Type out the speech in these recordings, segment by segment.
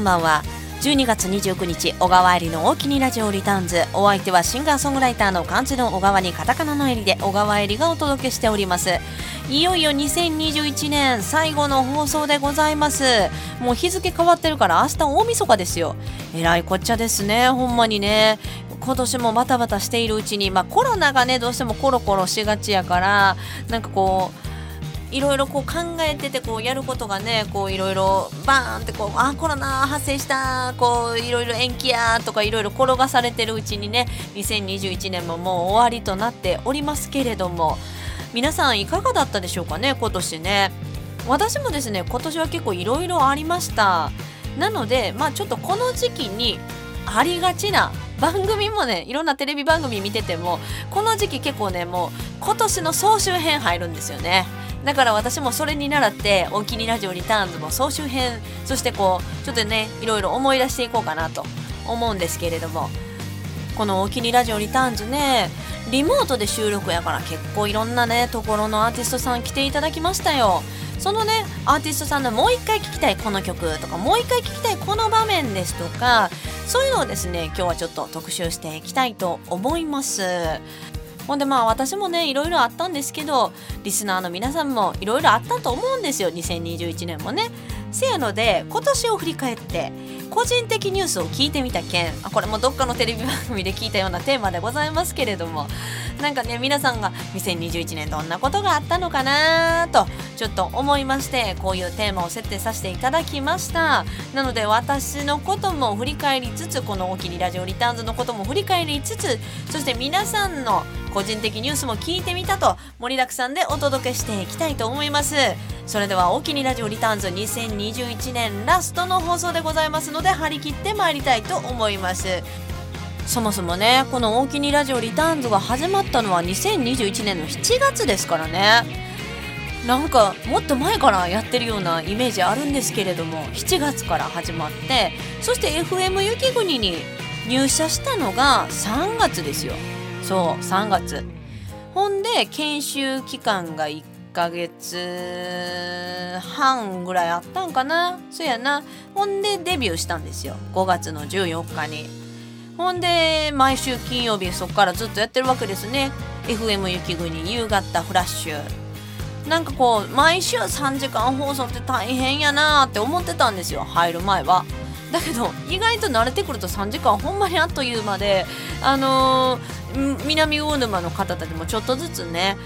んばんは。12月29日小川入りの大きにラジオリターンズ。お相手はシンガーソングライターの漢字の小川にカタカナの襟で小川入りがお届けしております。いよいよ2021年最後の放送でございます。もう日付変わってるから明日大晦日ですよ。えらいこっちゃですねほんまにね。今年もバタバタしているうちに、まあ、コロナがねどうしてもコロコロしがちやからなんかこういろいろ考えててこうやることがねこういろいろバーンってこうあコロナ発生したこういろいろ延期やとかいろいろ転がされてるうちにね2021年ももう終わりとなっておりますけれども皆さんいかがだったでしょうかね今年ね。私もですね今年は結構いろいろありました。なのでまあちょっとこの時期にありがちな番組もねいろんなテレビ番組見ててもこの時期結構ねもう今年の総集編入るんですよね。だから私もそれに習って「おきにラジオリターンズ」も総集編そしてこうちょっとねいろいろ思い出していこうかなと思うんですけれどもこの「おきにラジオリターンズね」リモートで収録やから結構いろんなねところのアーティストさん来ていただきましたよ。そのねアーティストさんのもう一回聴きたいこの曲とかもう一回聴きたいこの場面ですとかそういうのをですね今日はちょっと特集していきたいと思います。ほんでまあ私もねいろいろあったんですけどリスナーの皆さんもいろいろあったと思うんですよ。2021年もね。せやので今年を振り返って個人的ニュースを聞いてみた件。これもどっかのテレビ番組で聞いたようなテーマでございますけれども。なんかね皆さんが2021年どんなことがあったのかなとちょっと思いましてこういうテーマを設定させていただきました。なので私のことも振り返りつつこの「おきにラジオリターンズ」のことも振り返りつつそして皆さんの個人的ニュースも聞いてみたと盛りだくさんでお届けしていきたいと思います。それでは「おきにラジオリターンズ2021 2021年ラストの放送でございますので張り切ってまいりたいと思います。そもそもねこの「大きにラジオリターンズ」が始まったのは2021年の7月ですからね。なんかもっと前からやってるようなイメージあるんですけれども7月から始まってそして FM 雪国に入社したのが3月ですよ。そう3月。ほんで研修期間が1 1ヶ月半ぐらいあったんかな？そやな。ほんでデビューしたんですよ。5月の14日に。ほんで毎週金曜日そこからずっとやってるわけですね。FM 雪国夕方フラッシュ。なんかこう毎週3時間放送って大変やなーって思ってたんですよ入る前は。だけど意外と慣れてくると3時間ほんまにあっという間であのー、南魚沼の方たちもちょっとずつね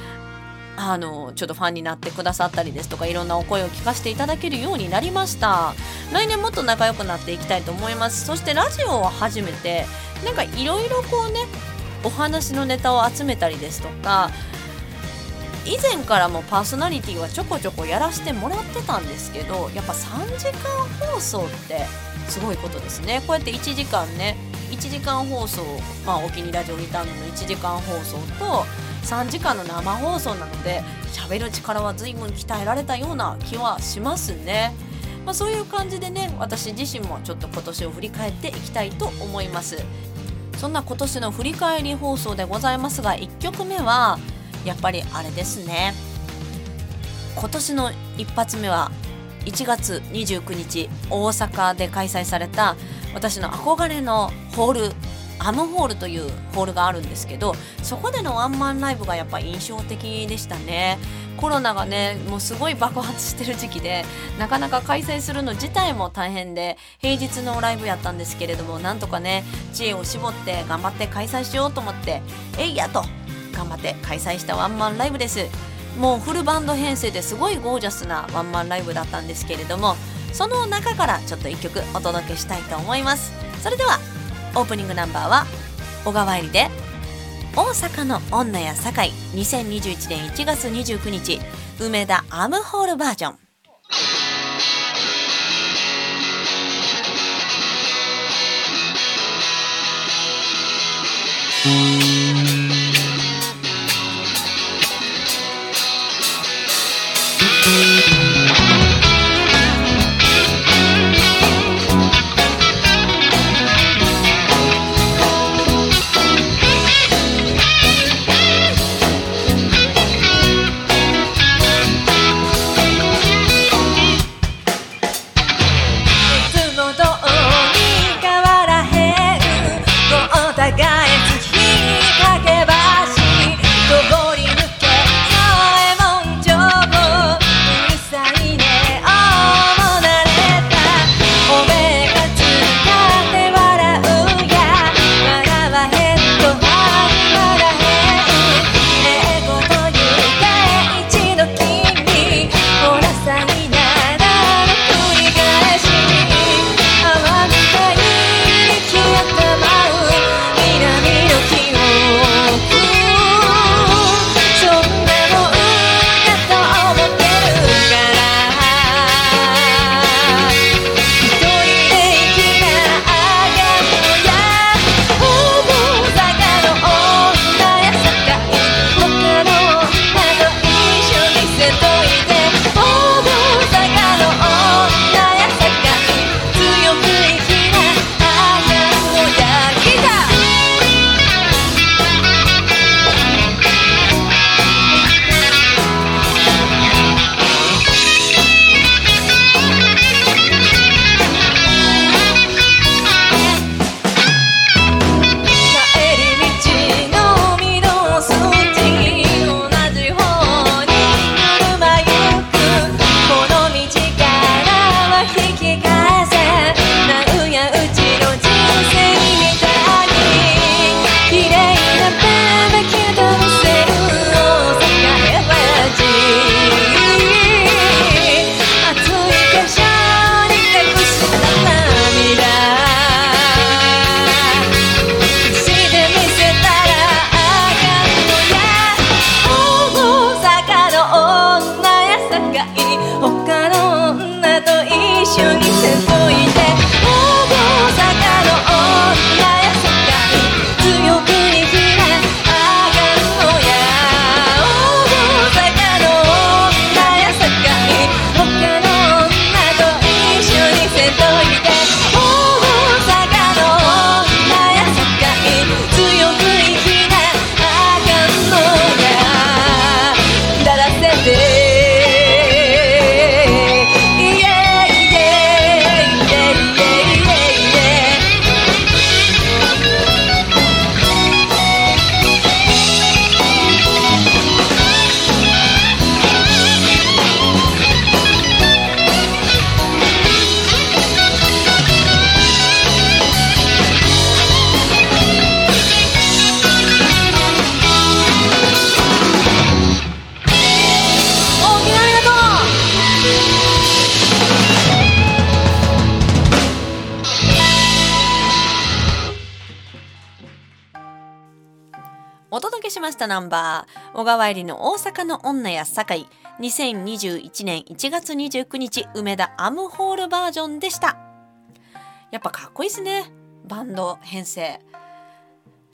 あのちょっとファンになってくださったりですとかいろんなお声を聞かせていただけるようになりました。来年もっと仲良くなっていきたいと思います。そしてラジオを始めてなんかいろいろこうねお話のネタを集めたりですとか以前からもパーソナリティはちょこちょこやらせてもらってたんですけどやっぱ3時間放送ってすごいことですね。こうやって1時間ね1時間放送まあお気に入りラジオリターンの1時間放送と3時間の生放送なので喋る力は随分鍛えられたような気はしますね。まあ、そういう感じでね私自身もちょっと今年を振り返っていきたいと思いますそんな今年の振り返り放送でございますが1曲目はやっぱりあれですね今年の一発目は1月29日大阪で開催された私の憧れのホールアムホールというホールがあるんですけどそこでのワンマンライブがやっぱ印象的でしたね。コロナがねもうすごい爆発してる時期でなかなか開催するの自体も大変で平日のライブやったんですけれどもなんとかね知恵を絞って頑張って開催しようと思ってえいやと頑張って開催したワンマンライブです。もうフルバンド編成ですごいゴージャスなワンマンライブだったんですけれどもその中からちょっと1曲お届けしたいと思います。それではオープニングナンバーは小川入りで大阪の女や堺2021年1月29日梅田アムホールバージョン。うん。ナンバー小川入りの大阪の女や堺2021年1月29日梅田アムホールバージョンでしたやっぱかっこいいですねバンド編成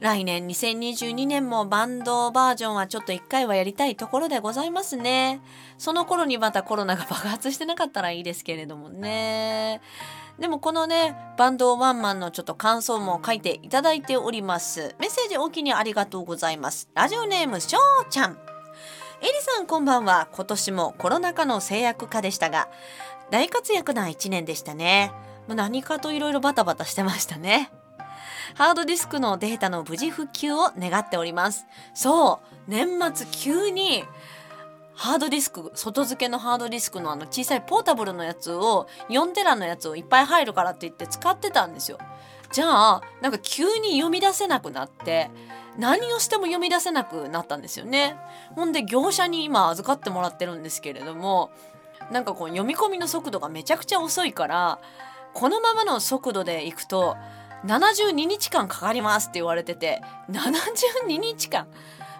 来年2022年もバンドバージョンはちょっと一回はやりたいところでございますね。その頃にまたコロナが爆発してなかったらいいですけれどもね。でもこのね、バンドワンマンのちょっと感想も書いていただいております。メッセージおきにありがとうございます。ラジオネームしょうちゃん。エリさんこんばんは。今年もコロナ禍の制約下でしたが、大活躍な一年でしたね。何かといろいろバタバタしてましたね。ハードディスクのデータの無事復旧を願っております。そう、年末急にハードディスク、外付けのハードディスクのあの小さいポータブルのやつを4テラのやつをいっぱい入るからって言って使ってたんですよ。じゃあ、なんか急に読み出せなくなって、何をしても読み出せなくなったんですよね。ほんで業者に今預かってもらってるんですけれども、なんかこう読み込みの速度がめちゃくちゃ遅いから、このままの速度でいくと72日間かかりますって言われてて72日間？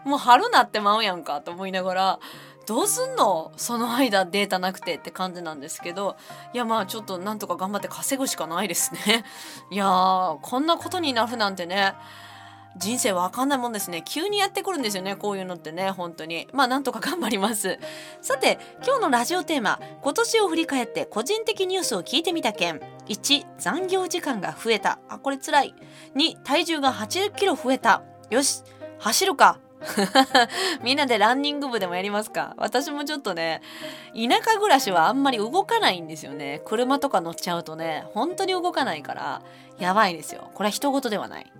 もう春なってまうやんかと思いながらどうすんの？その間データなくてって感じなんですけどいやまあちょっとなんとか頑張って稼ぐしかないですね いやーこんなことになるなんてね人生わかんないもんですね。急にやってくるんですよね。こういうのってね、本当に。まあ、なんとか頑張ります。さて、今日のラジオテーマ、今年を振り返って個人的ニュースを聞いてみた件。1、残業時間が増えた。あ、これ辛い。2、体重が80キロ増えた。よし、走るか。みんなでランニング部でもやりますか？私もちょっとね、田舎暮らしはあんまり動かないんですよね。車とか乗っちゃうとね、本当に動かないから、やばいですよ。これは人事ではない。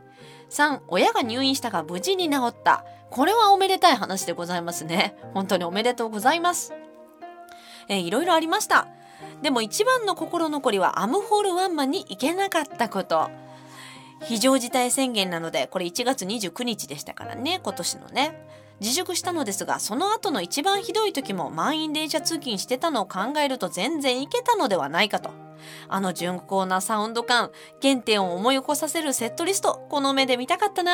3親が入院したが無事に治ったこれはおめでたい話でございますね本当におめでとうございますえー、いろいろありましたでも一番の心残りはアムホールワンマンに行けなかったこと非常事態宣言なのでこれ1月29日でしたからね今年のね自粛したのですがその後の一番ひどい時も満員電車通勤してたのを考えると全然いけたのではないかとあの純厚なサウンド感、原点を思い起こさせるセットリスト、この目で見たかったな。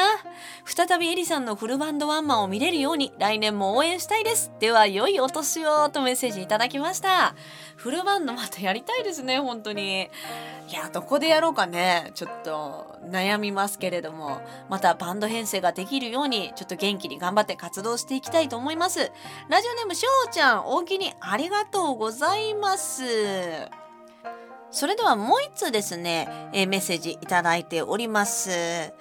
再びエリさんのフルバンドワンマンを見れるように来年も応援したいです。では、良いお年をとメッセージいただきました。フルバンドまたやりたいですね、本当に。いや、どこでやろうかね。ちょっと悩みますけれども、またバンド編成ができるように、ちょっと元気に頑張って活動していきたいと思います。ラジオネームしょうちゃん、大きにありがとうございます。それではもう一通ですね、えー、メッセージいただいております。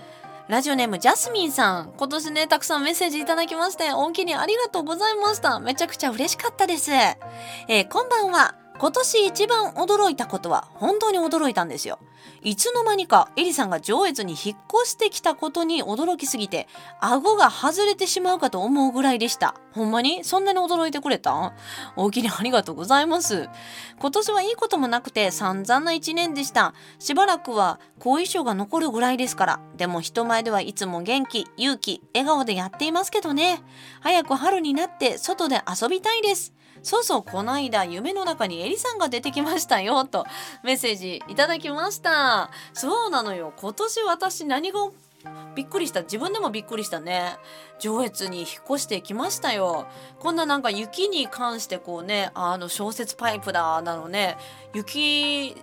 ラジオネームジャスミンさん。今年ね、たくさんメッセージいただきまして、大きにありがとうございました。めちゃくちゃ嬉しかったです。えー、こんばんは。今年一番驚いたことは本当に驚いたんですよ。いつの間にかエリさんが上越に引っ越してきたことに驚きすぎて顎が外れてしまうかと思うぐらいでした。ほんまに？そんなに驚いてくれた？大きにありがとうございます。今年はいいこともなくて散々な一年でした。しばらくは後遺症が残るぐらいですから。でも人前ではいつも元気、勇気、笑顔でやっていますけどね。早く春になって外で遊びたいです。そうそうこの間夢の中にエリさんが出てきましたよとメッセージいただきました。そうなのよ。今年私何がびっくりした。自分でもびっくりしたね。上越に引っ越してきましたよ。こんななんか雪に関してこうねあの小説パイプだなのね雪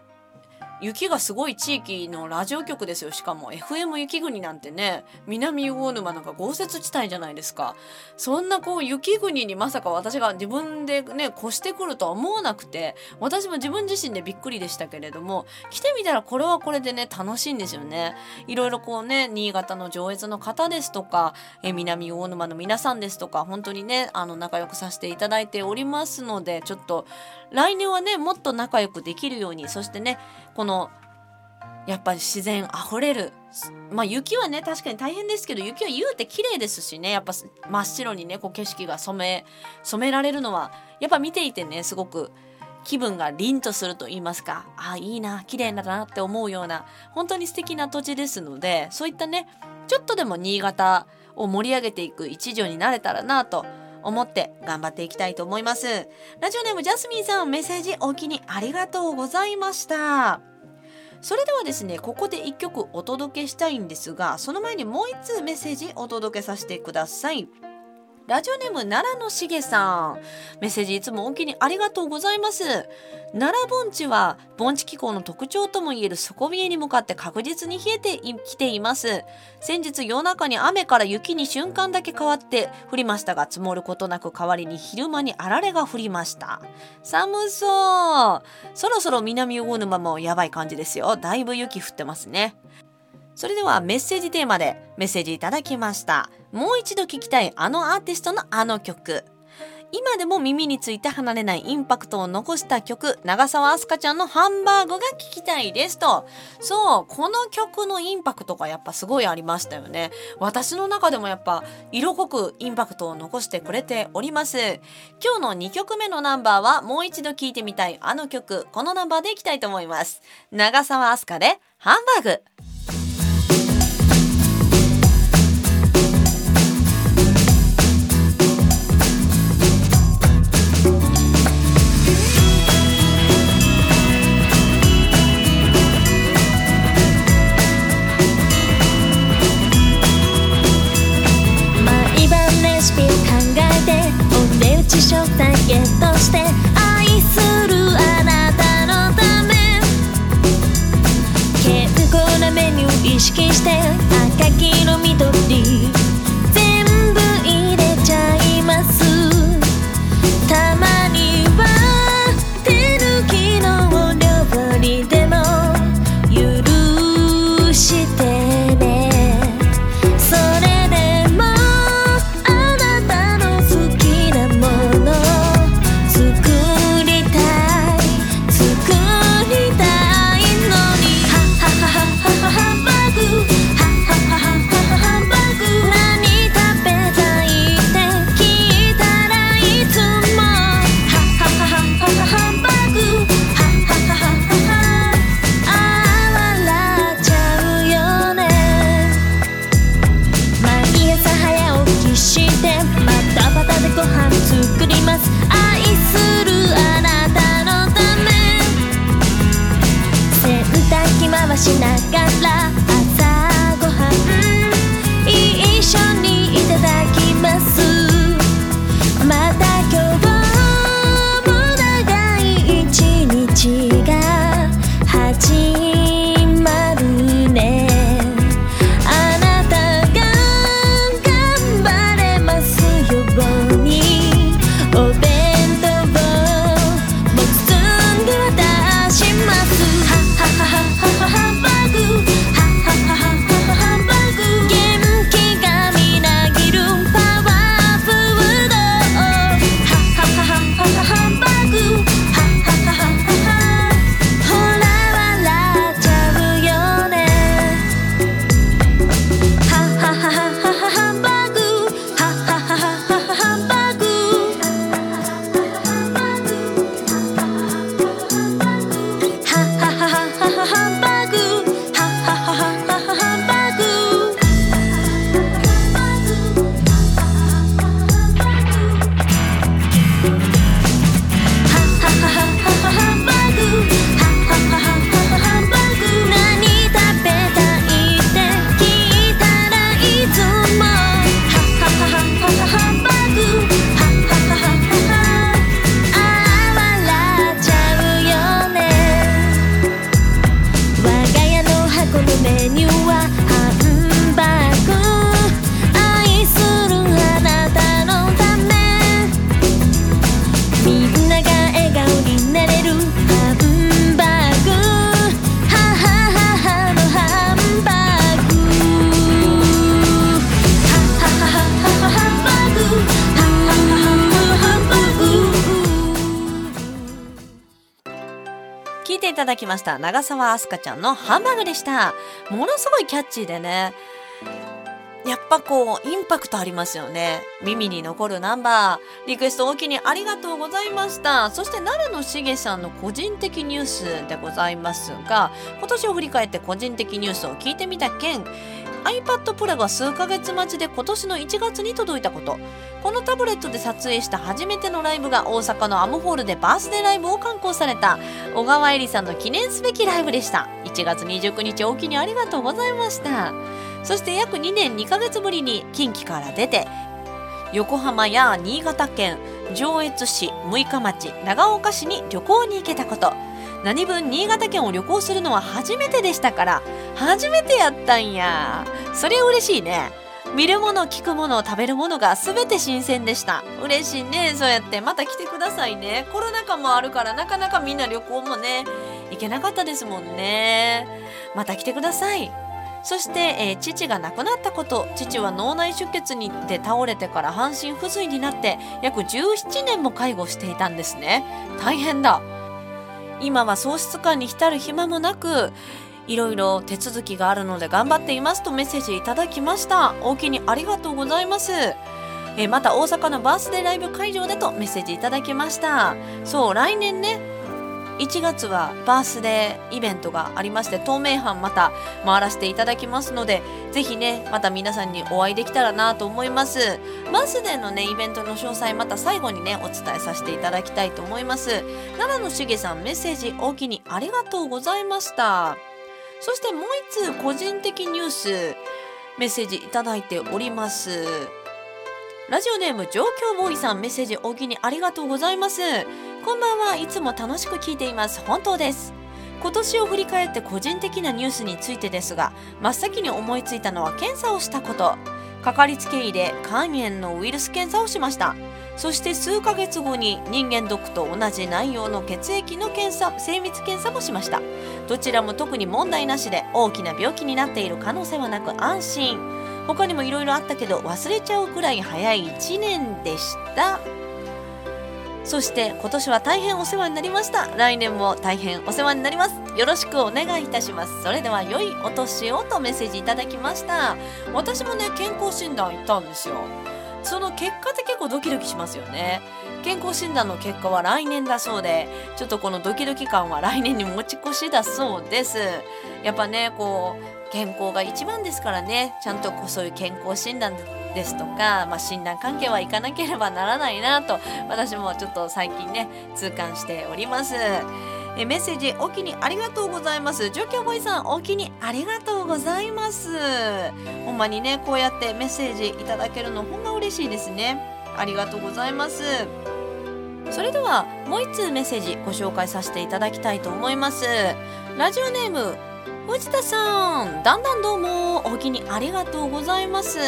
雪がすごい地域のラジオ局ですよ。しかも FM 雪国なんてね南魚沼なんか豪雪地帯じゃないですか。そんなこう雪国にまさか私が自分でね越してくるとは思わなくて私も自分自身でびっくりでしたけれども来てみたらこれはこれでね楽しいんですよね。いろいろこうね新潟の上越の方ですとかえ南魚沼の皆さんですとか本当にねあの仲良くさせていただいておりますのでちょっと来年はねもっと仲良くできるようにそしてねこのやっぱり自然あふれる。まあ雪はね確かに大変ですけど雪は言うて綺麗ですしね。やっぱ真っ白にねこう景色が染め染められるのはやっぱ見ていてねすごく気分が凛とすると言いますかあいいな綺麗だなって思うような本当に素敵な土地ですのでそういったねちょっとでも新潟を盛り上げていく一助になれたらなと思って頑張っていきたいと思います。ラジオネームジャスミンさんメッセージお気にありがとうございました。それではですねここで一曲お届けしたいんですがその前にもう一通メッセージお届けさせてくださいラジオネーム奈良のしげさん。メッセージいつもおきにありがとうございます。奈良盆地は盆地気候の特徴ともいえる底冷えに向かって確実に冷えてきています。先日夜中に雨から雪に瞬間だけ変わって降りましたが積もることなく代わりに昼間にあられが降りました。寒そう。そろそろ南魚沼もやばい感じですよ。だいぶ雪降ってますね。それではメッセージテーマでメッセージいただきました。もう一度聴きたいあのアーティストのあの曲。今でも耳について離れないインパクトを残した曲長澤明日香ちゃんのハンバーグが聴きたいですと。そうこの曲のインパクトがやっぱすごいありましたよね。私の中でもやっぱ色濃くインパクトを残してくれております。今日の2曲目のナンバーはもう一度聴いてみたいあの曲。このナンバーでいきたいと思います。長澤明日香でハンバーグ。ゲットして愛するあなたのため。健康なメニュー意識して赤黄のただきました。長澤明日香ちゃんのハンバーグでした。ものすごいキャッチーでね。やっぱこうインパクトありますよね。耳に残るナンバー。リクエスト大きにありがとうございました。そして奈良のしげさんの個人的ニュースでございますが今年を振り返って個人的ニュースを聞いてみた件 iPad Pro が数ヶ月待ちで今年の1月に届いたこと。このタブレットで撮影した初めてのライブが大阪のアムホールでバースデーライブを刊行された。小川恵里さんの記念すべきライブでした。1月29日おおきにありがとうございました。そして約2年2ヶ月ぶりに近畿から出て横浜や新潟県上越市六日町長岡市に旅行に行けたこと。何分新潟県を旅行するのは初めてでしたから初めてやったんや。それ嬉しいね。見るもの聞くもの食べるものが全て新鮮でした。嬉しいね。そうやってまた来てくださいね。コロナ禍もあるからなかなかみんな旅行もね行けなかったですもんね。また来てください。そして、えー父が亡くなったこと。父は脳内出血にで倒れてから半身不随になって約17年も介護していたんですね。大変だ。今は喪失感に浸る暇もなくいろいろ手続きがあるので頑張っていますとメッセージいただきました。大きにありがとうございます。えまた大阪のバースデーライブ会場でとメッセージいただきました。そう来年ね1月はバースデーイベントがありまして透明版また回らせていただきますのでぜひねまた皆さんにお会いできたらなと思います。バースデーのねイベントの詳細また最後にねお伝えさせていただきたいと思います。奈良のしげさんメッセージ大きにありがとうございました。そしてもう一通個人的ニュースメッセージいただいております。ラジオネーム状況ボーイさんメッセージ大きにありがとうございます。こんばんは。いつも楽しく聞いています。本当です。今年を振り返って個人的なニュースについてですが真っ先に思いついたのは検査をしたこと。かかりつけ医で肝炎のウイルス検査をしました。そして数ヶ月後に人間ドックと同じ内容の血液の検査精密検査もしました。どちらも特に問題なしで大きな病気になっている可能性はなく安心。他にもいろいろあったけど忘れちゃうくらい早い1年でした。そして今年は大変お世話になりました。来年も大変お世話になります。よろしくお願いいたします。それでは良いお年をとメッセージいただきました。私もね健康診断行ったんですよ。その結果って結構ドキドキしますよね。健康診断の結果は来年だそうでちょっとこのドキドキ感は来年に持ち越しだそうです。やっぱねこう健康が一番ですからね。ちゃんとこうそういう健康診断ですとか、まあ、診断関係は行かなければならないなと私もちょっと最近ね痛感しております。えメッセージおきにありがとうございます。状況ボーイさんおきにありがとうございます。ほんまにねこうやってメッセージいただけるのほんま嬉しいですね。ありがとうございます。それではもう一通メッセージご紹介させていただきたいと思います。ラジオネーム藤田さん。だんだんどうもおきにありがとうございます。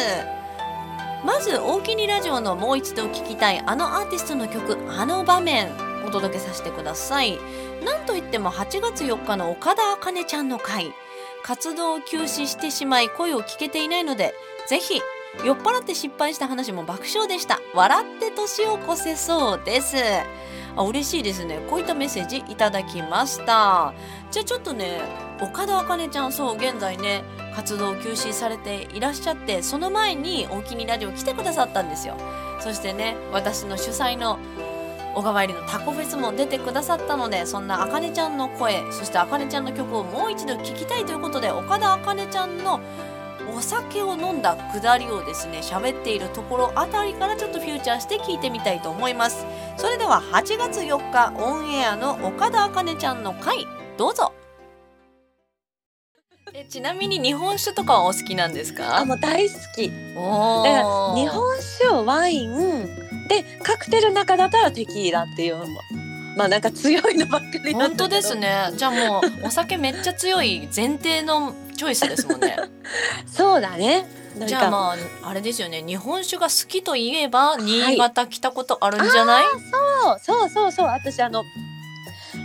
まず大きにラジオのもう一度聴きたいあのアーティストの曲あの場面お届けさせてください。なんといっても8月4日の岡田茜ちゃんの回。活動を休止してしまい声を聞けていないのでぜひ酔っ払って失敗した話も爆笑でした。笑って年を越せそうです。あ嬉しいですね。こういったメッセージいただきました。じゃあちょっとね岡田茜ちゃんそう現在ね活動を休止されていらっしゃってその前に大きにラジオ来てくださったんですよ。そしてね私の主催の小川入りのタコフェスも出てくださったのでそんなあかねちゃんの声そしてあかねちゃんの曲をもう一度聴きたいということで岡田あかねちゃんのお酒を飲んだくだりをですね喋っているところあたりからちょっとフューチャーして聞いてみたいと思います。それでは8月4日オンエアの岡田あかねちゃんの回どうぞ。えちなみに日本酒とかはお好きなんですか？あもう大好き。おだからー日本酒ワインでカクテルの中だったらテキーラっていうのもまあなんか強いのばっかり本当ですね。じゃあもうお酒めっちゃ強い前提のチョイスですもんね。そうだね。じゃあまああれですよね。日本酒が好きといえば新潟来たことあるんじゃない、そうそうそうそう。私あの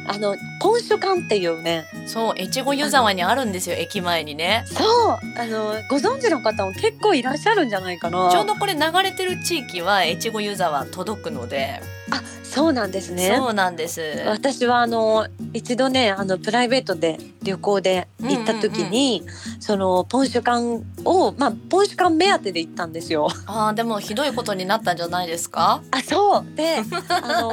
あのポンシュ館っていうね。そう越後湯沢にあるんですよ駅前にね。そう。あのご存知の方も結構いらっしゃるんじゃないかな。ちょうどこれ流れてる地域は越後湯沢届くので、あそうなんですね。そうなんです。私はあの一度ねあのプライベートで旅行で行った時に、そのポンシュ館をまあポンシュ館目当てで行ったんですよ。あーでもひどいことになったんじゃないですか？あそう。で あの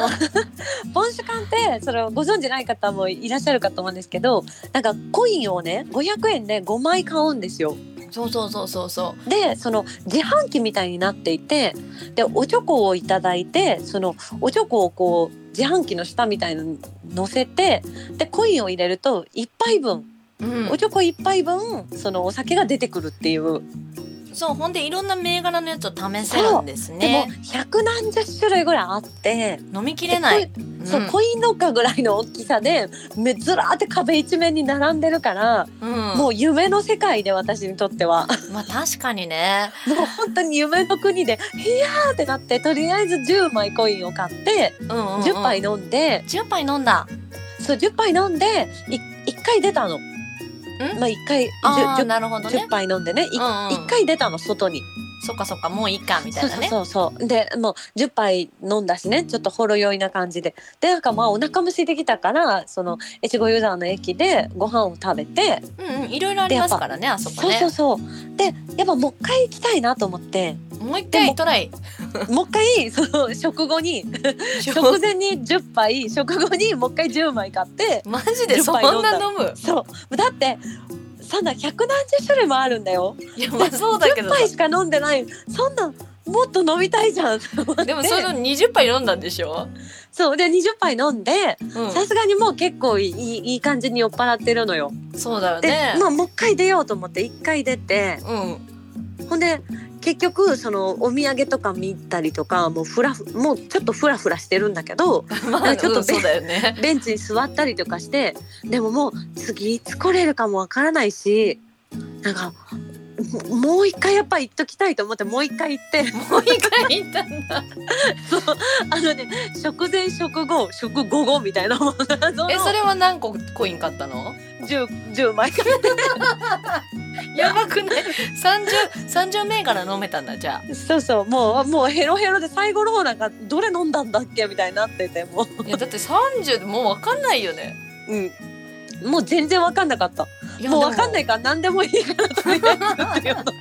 ポンシュ館ってそれをご存知ない方もいらっしゃるかと思うんですけどなんかコインをね500円で5枚買うんですよ。そうそうそうそうそう。でその自販機みたいになっていてでおチョコをいただいてそのおチョコをこう自販機の下みたいのに乗せてでコインを入れると1杯分、うん。おチョコ1杯分そのお酒が出てくるっていう、そうほんでいろんな銘柄のやつを試せるんですでもね百何十種類ぐらいあって。飲みきれない。そうコインロッカーぐらいの大きさでめずらーって壁一面に並んでるから、うん、もう夢の世界で私にとっては。まあ確かにね。もう本当に夢の国で「いやー!」ってなってとりあえず10枚コインを買ってうんうん、うん、10杯飲んで、10杯飲んだ。そう10杯飲んでい1回出たの。まあ1回ああ 10, なるほどね。10杯飲んでね、いうんうん。1回出たの外に。そっかそっかもういいかみたいうなね。そうそうでもう10杯飲んだしねちょっとほろ酔いな感じで。でなんかまあお腹も空いてきたからその越後湯沢の駅でご飯を食べてうんうんいろいろありますからねあそこそうねそうそう。でやっぱもう一回行きたいなと思って。もう一回トライ。もう一回その食後に食前に10杯食後にもう一回10枚買ってマジでそんな飲む？そう。だってそんな百何十種類もあるんだよ。いやまあそうだけど10杯しか飲んでない。そんなんもっと飲みたいじゃん。でもその20杯飲んだんでしょ、そう。で20杯飲んでうん、さすがにもう結構いいいい感じに酔っ払ってるのよ。そうだよで、ねまあもう一回出ようと思って一回出て。うん。ほんで結局そのお土産とか見たりとかもうフラフもうちょっとフラフラしてるんだけど まあちょっとうんそうね。ベンチに座ったりとかしてでももう次いつ来れるかもわからないしなんかももう一回やっぱ行っときたいと思ってもう一回行って。もう一回行ったんだ。そうあのね食前食後食後後みたいなものえそれは何個コイン買ったの？10, 10枚。か やばくない？30 30銘柄飲めたんだじゃそうそうもうもうヘロヘロで最後の方なんかどれ飲んだんだっけみたいになっててもあいやだって30でもう分かんないよね。う、うん、もう全然わかんなかったもうわかんないでから何でもいいからとりあえずっていうので。も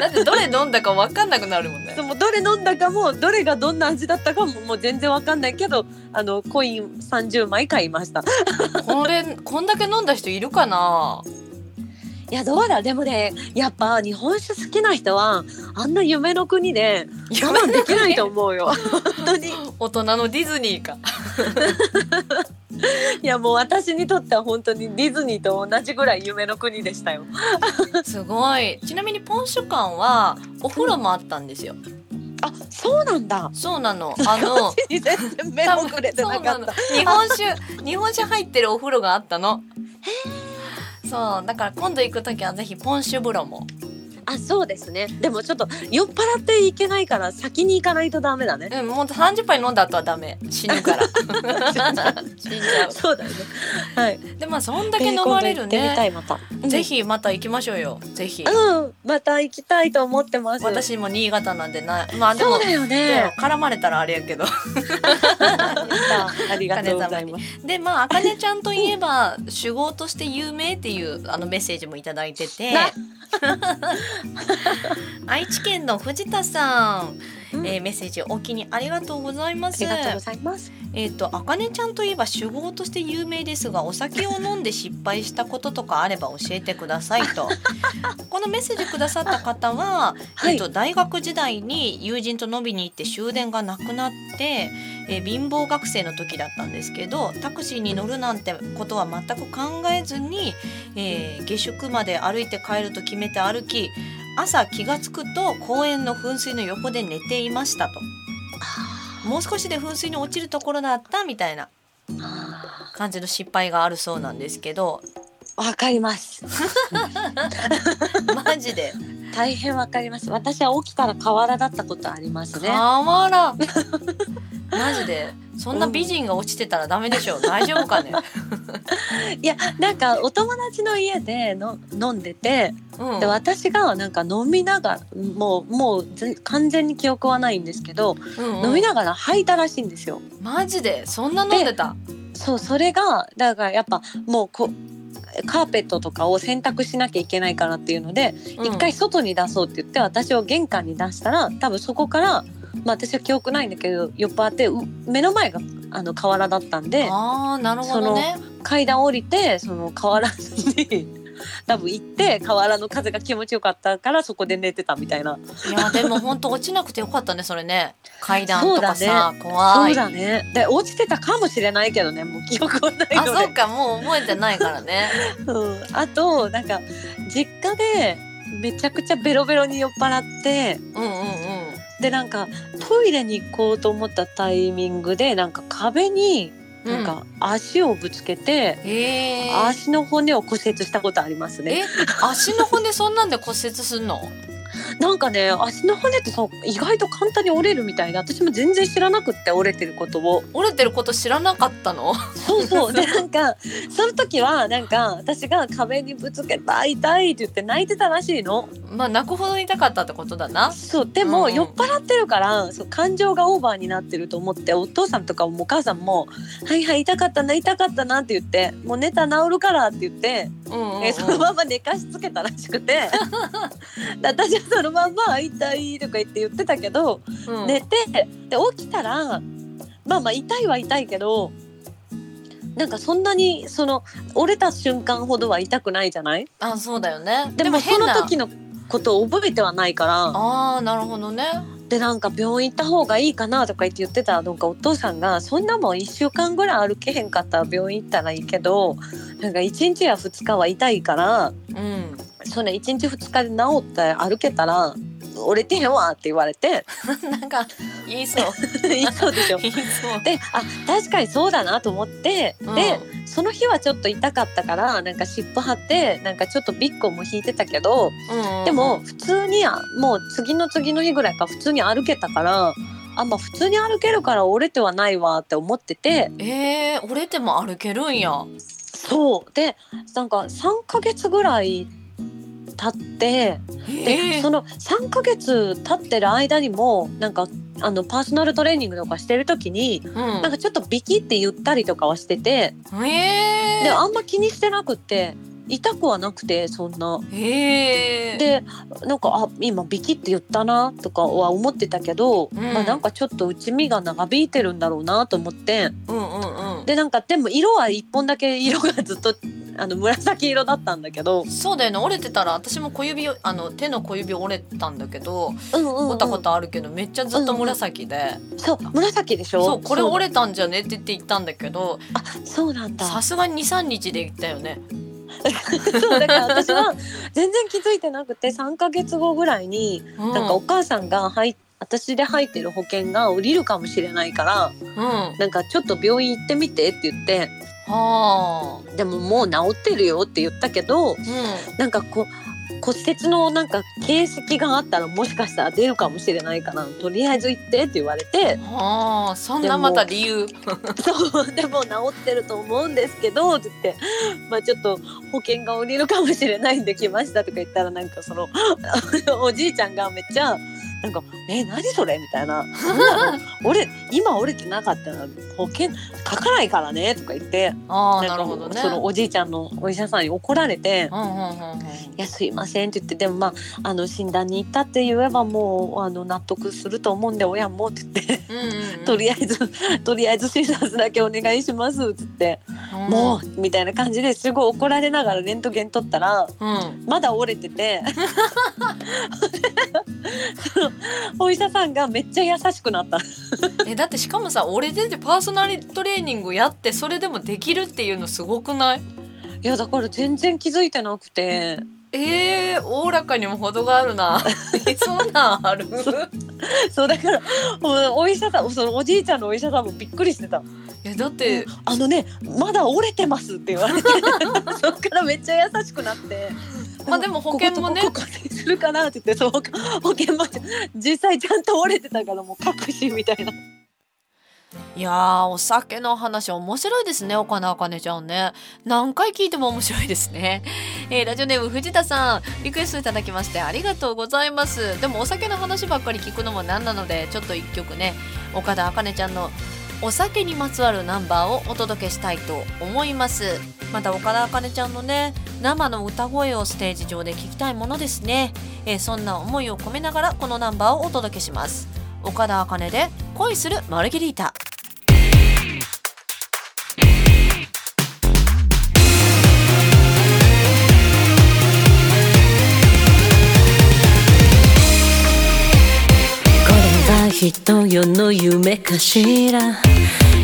だってどれ飲んだか分かんなくなるもんね。でもどれ飲んだかもどれがどんな味だったかももう全然わかんないけどあのコイン30枚買いました。これこんだけ飲んだ人いるかな？いやどうだ？でもねやっぱ日本酒好きな人はあんな夢の国で我慢できないと思うよ。本当に。大人のディズニーか。いやもう私にとっては本当にディズニーと同じぐらい夢の国でしたよ。すごい。ちなみにポンシュ館はお風呂もあったんですよ。あそうなんだ。そうなの。あの全然目もくれてなかった。日本酒日本酒入ってるお風呂があったのそうだから今度行く時はぜひポンシュ風呂もあそうですね。でもちょっと酔っ払っていけないから先に行かないとダメだね。うんもう30杯飲んだ後はダメ。死ぬから。死んじゃう。そうだよね。はい。でまあそんだけ飲まれるね。ぜひまた行きましょうよ。ぜひ。うん。また行きたいと思ってます。私も新潟なんでなまあでもそうだよでねも絡まれたらあれやけど。ありがとうございます。でまああかねちゃんといえば酒豪として有名っていうあのメッセージもいただいてて。な愛知県の藤田さん、うん。えーメッセージお気にありがとうございます。ありがとうございます。えっ、とあかねちゃんといえば酒豪として有名ですがお酒を飲んで失敗したこととかあれば教えてくださいと。このメッセージくださった方は、はい。えっと大学時代に友人と飲みに行って終電がなくなって、えー貧乏学生の時だったんですけどタクシーに乗るなんてことは全く考えずに、えー下宿まで歩いて帰ると決めて歩き朝気が付くと公園の噴水の横で寝ていましたと。もう少しで噴水に落ちるところだったみたいなあ感じの失敗があるそうなんですけど。ー。わかります。マジで大変わかります。私は起きたら河原だったことありますね。河原マジで。そんな美人が落ちてたらダメでしょ 大丈夫かね、いやなんかお友達の家での飲んでてうん、で私がなんか飲みながらもうもうぜ完全に記憶はないんですけど、うんうん。飲みながら吐いたらしいんですよ。マジで？そんな飲んでた？そうそれがだからやっぱもうこカーペットとかを洗濯しなきゃいけないからっていうのでうん。一、回外に出そうって言って私を玄関に出したら多分そこから、まあ、私は記憶ないんだけど酔っ払ってう目の前があの河原だったんであーなるほどね。階段降りてその河原に多分行って河原の風が気持ちよかったからそこで寝てたみたいな。いやでも本当落ちなくてよかったねそれね。階段とかさ、だ怖い。そうだね。で落ちてたかもしれないけどねもう記憶はないあそうかもう覚えてないからね。う。ん、あとなんか実家でめちゃくちゃベロベロに酔っ払ってうんうんうん。でなんかトイレに行こうと思ったタイミングでなんか壁になんか足をぶつけて、へえ。足の骨を骨折したことありますね。え足の骨そんなんで骨折すんの？なんかね足の骨ってさ意外と簡単に折れるみたいで私も全然知らなくって折れてることを。折れてること知らなかったの？そうそう。でなんかその時はなんか私が壁にぶつけた痛いって言って泣いてたらしいの。まあ泣くほど痛かったってことだな。そう。でも、うん。酔っ払ってるからそう感情がオーバーになってると思ってお父さんとかもお母さんも「はいはい痛かったな痛かったな」って言って「もう寝たら治るから」って言って、うんうん、うん、えそのまま寝かしつけたらしくて。で私はそのまんま「痛い」とか言って言ってたけど、うん。寝てで起きたらまあまあ痛いは痛いけどなんかそんなにその折れた瞬間ほどは痛くないじゃない？あそうだよね。でもその時のことを覚えてはないから。ああなるほどねでなんか病院行った方がいいかなとか言って言ってたなんかお父さんがそんなもん1週間ぐらい歩けへんかったら病院行ったらいいけどなんか1日や2日は痛いからうん。それ1日2日で治って歩けたら折れてへんわって言われて。なんか言いそう。いいそうでしょ。言いそう。であ確かにそうだなと思って、うん。でその日はちょっと痛かったからなんか湿布貼ってなんかちょっとビッコも引いてたけどうんうんうん。でも普通にはもう次の次の日ぐらいから普通に歩けたからあまあ普通に歩けるから折れてはないわって思ってて。えー、折れても歩けるんや。そう。でなんか3ヶ月ぐらい経ってで、え。ーその3ヶ月経ってる間にもなんかあのパーソナルトレーニングとかしてる時にうん。なんかちょっとビキって言ったりとかはしててえ。であんま気にしてなくって痛くはなくてそんな。でなんかあ今ビキって言ったなとかは思ってたけど、うん。まあなんかちょっと内身が長引いてるんだろうなと思って。うんうんうん。でなんかでも色は一本だけ色がずっとあの紫色だったんだけど、そうだよね。折れてたら私も小指あの手の小指折れたんだけどうんうんうん。折ったことあるけどめっちゃずっと紫で、そう紫でしょ？そうこれ折れれたんじゃねって言って言ったんだけどあそうなんだ。さすがに23日で言ったよね。そうだから私は全然気づいてなくて3ヶ月後ぐらいに、うん。なんかお母さんが入っ私で入ってる保険が降りるかもしれないからうん。なんかちょっと病院行ってみてって言ってはあ。でももう治ってるよって言ったけどうん。なんかこう骨折のなんか形跡があったらもしかしたら出るかもしれないからとりあえず行ってって言われてはあそんなまた理由。そうでも治ってると思うんですけどって言ってまあちょっと保険が降りるかもしれないんで来ましたとか言ったらなんかその おじいちゃんがめっちゃなんか「え何それ?」みたいな「そんなの俺今折れてなかったら保険かかないからね」とか言ってあなるほどね。そのおじいちゃんのお医者さんに怒られていやすいませんって言ってでもまああの診断に行ったって言えばもうあの納得すると思うんで親もって言って、とりあえずとりあえず診察だけお願いしますって言って、うん。もうみたいな感じですごい怒られながらレントゲン取ったらうん。まだ折れてて。そのお医者さんがめっちゃ優しくなった。えだってしかもさ俺出てパーソナルトレーニングやってそれでもできるっていうのすごくない？いやだから全然気づいてなくて。えー、おおらかにも程があるな。え そんなんある？そう。だからもうお医者さんそのおじいちゃんのお医者さんもびっくりしてた。えだってあのねまだ折れてますって言われて。そっからめっちゃ優しくなって。まあでも保険もね。こにするかなって言ってそう保険も実際ちゃんと折れてたからもう確信みたいな。いやーお酒の話面白いですね岡田茜ちゃんね。何回聞いても面白いですね、えーラジオネーム藤田さんリクエストいただきましてありがとうございます。でもお酒の話ばっかり聞くのもなんなのでちょっと一曲ね岡田茜ちゃんのお酒にまつわるナンバーをお届けしたいと思います。また岡田茜ちゃんのね生の歌声をステージ上で聞きたいものですね、えそんな思いを込めながらこのナンバーをお届けします。岡田茜で恋するマルゲリータ。人よの夢かしら。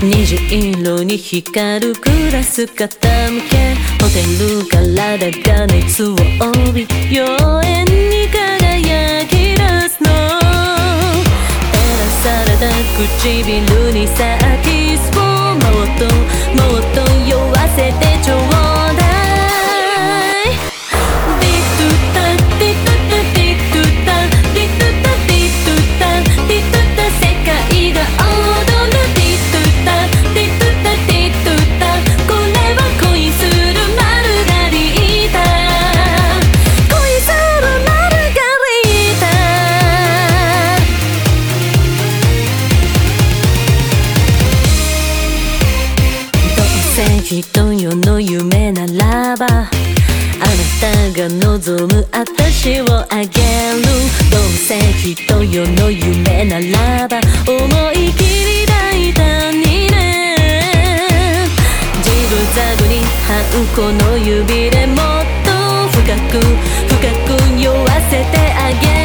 虹色に光るグラス傾け。ホテルからだが熱を帯。び妖艶に輝き出すの。照らされた唇に咲きそうもっともっと酔わせてちょうだい。望む私をあげるどうせ人よの夢ならば思い切り抱いたにねジグザグに這うこの指でもっと深く深く酔わせてあげる？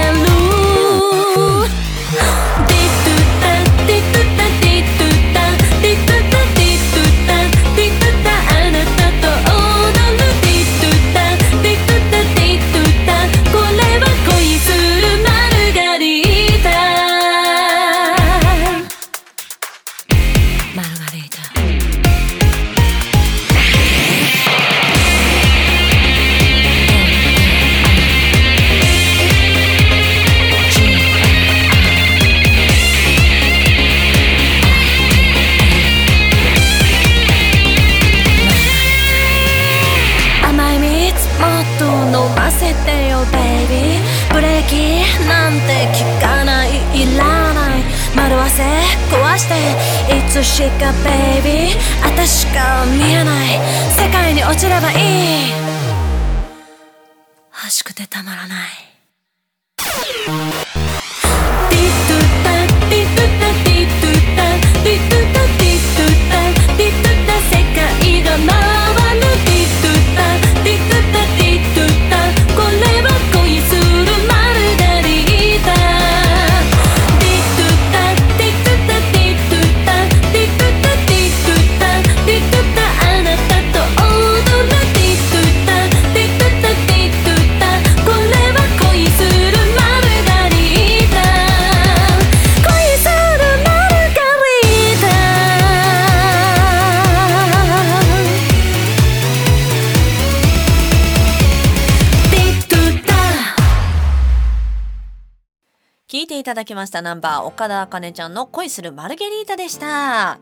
ました。ナンバー岡田茜ちゃんの恋するマルゲリータでした。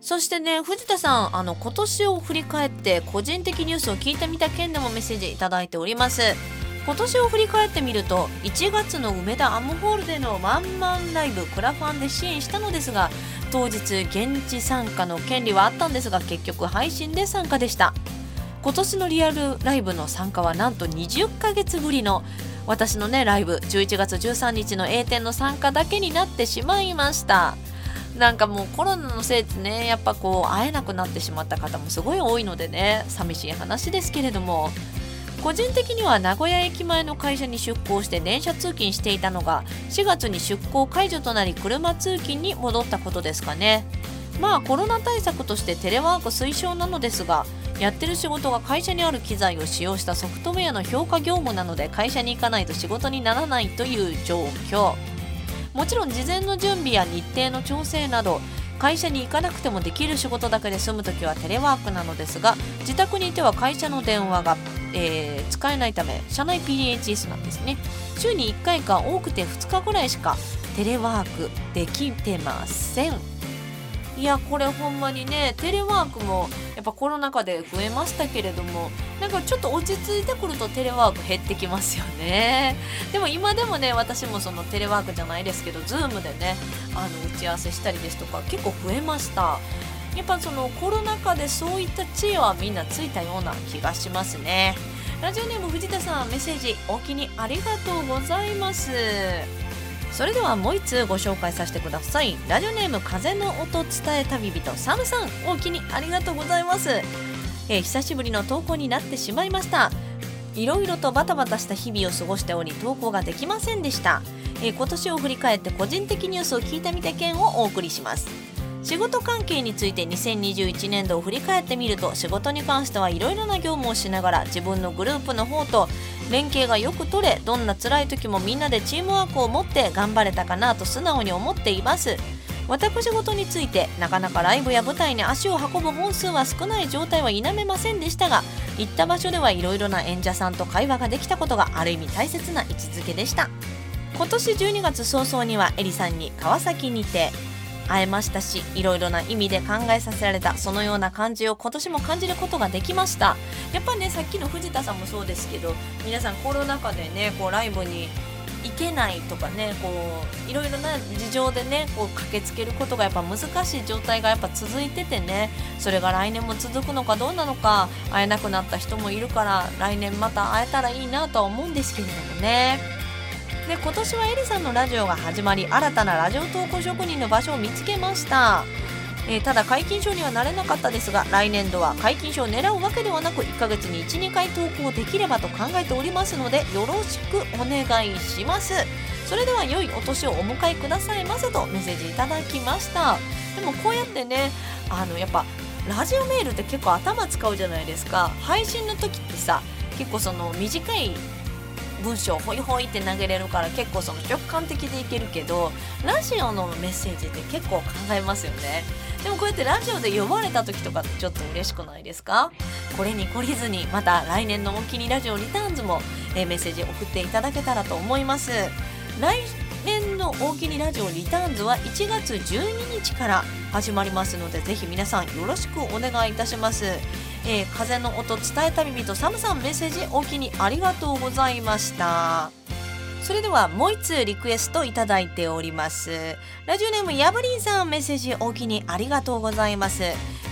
そしてね藤田さんあの今年を振り返って個人的ニュースを聞いてみた件でもメッセージいただいております。今年を振り返ってみると1月の梅田アムホールでのワンマンライブクラファンで支援したのですが当日現地参加の権利はあったんですが結局配信で参加でした。今年のリアルライブの参加はなんと20ヶ月ぶりの私のねライブ11月13日の A 店の参加だけになってしまいました。なんかもうコロナのせいでねやっぱこう会えなくなってしまった方もすごい多いのでね寂しい話ですけれども。個人的には名古屋駅前の会社に出向して電車通勤していたのが4月に出向解除となり車通勤に戻ったことですかね。まあコロナ対策としてテレワーク推奨なのですがやってる仕事が会社にある機材を使用したソフトウェアの評価業務なので会社に行かないと仕事にならないという状況。もちろん事前の準備や日程の調整など会社に行かなくてもできる仕事だけで済む時はテレワークなのですが自宅にいては会社の電話が、えー使えないため社内 PHS なんですね。週に1回か多くて2日ぐらいしかテレワークできてません。いやこれほんまにねテレワークもやっぱコロナ禍で増えましたけれどもなんかちょっと落ち着いてくるとテレワーク減ってきますよね。でも今でもね私もそのテレワークじゃないですけど Zoom でねあの打ち合わせしたりですとか結構増えました。やっぱそのコロナ禍でそういった知恵はみんなついたような気がしますね。ラジオネーム藤田さんメッセージおおきにありがとうございます。それではもう一通ご紹介させてください。ラジオネーム風の音伝え旅人サムさんおおきにありがとうございます、えー久しぶりの投稿になってしまいました。いろいろとバタバタした日々を過ごしており投稿ができませんでした。えー今年を振り返って個人的ニュースを聞いてみた件をお送りします。仕事関係について2021年度を振り返ってみると仕事に関してはいろいろな業務をしながら自分のグループの方と連携がよく取れどんな辛い時もみんなでチームワークを持って頑張れたかなと素直に思っています。私事についてなかなかライブや舞台に足を運ぶ本数は少ない状態は否めませんでしたが行った場所ではいろいろな演者さんと会話ができたことがある意味大切な位置づけでした。今年12月早々にはエリさんに川崎にて会えましたしいろいろな意味で考えさせられたそのような感じを今年も感じることができました。やっぱねさっきの藤田さんもそうですけど皆さんコロナ禍でねこうライブに行けないとかねこういろいろな事情でねこう駆けつけることがやっぱ難しい状態がやっぱ続いててねそれが来年も続くのかどうなのか会えなくなった人もいるから来年また会えたらいいなとは思うんですけれどもね。で今年はエリさんのラジオが始まり新たなラジオ投稿職人の場所を見つけました、えーただ解禁賞にはなれなかったですが来年度は解禁賞を狙うわけではなく1ヶ月に12回投稿できればと考えておりますのでよろしくお願いします。それでは良いお年をお迎えくださいませとメッセージいただきました。でもこうやってねあのやっぱラジオメールって結構頭使うじゃないですか。配信の時ってさ結構その短い文章ホイホイって投げれるから結構その直感的でいけるけどラジオのメッセージって結構考えますよね。でもこうやってラジオで呼ばれた時とかちょっと嬉しくないですか？これに懲りずにまた来年のお気にラジオリターンズも、メッセージ送っていただけたらと思います。来年の大きにラジオリターンズは1月12日から始まりますのでぜひ皆さんよろしくお願いいたします。えー風の音伝え旅人サムさんメッセージお気にありがとうございました。それではもう一通リクエストいただいております。ラジオネームやぶりんさんメッセージお気にありがとうございます。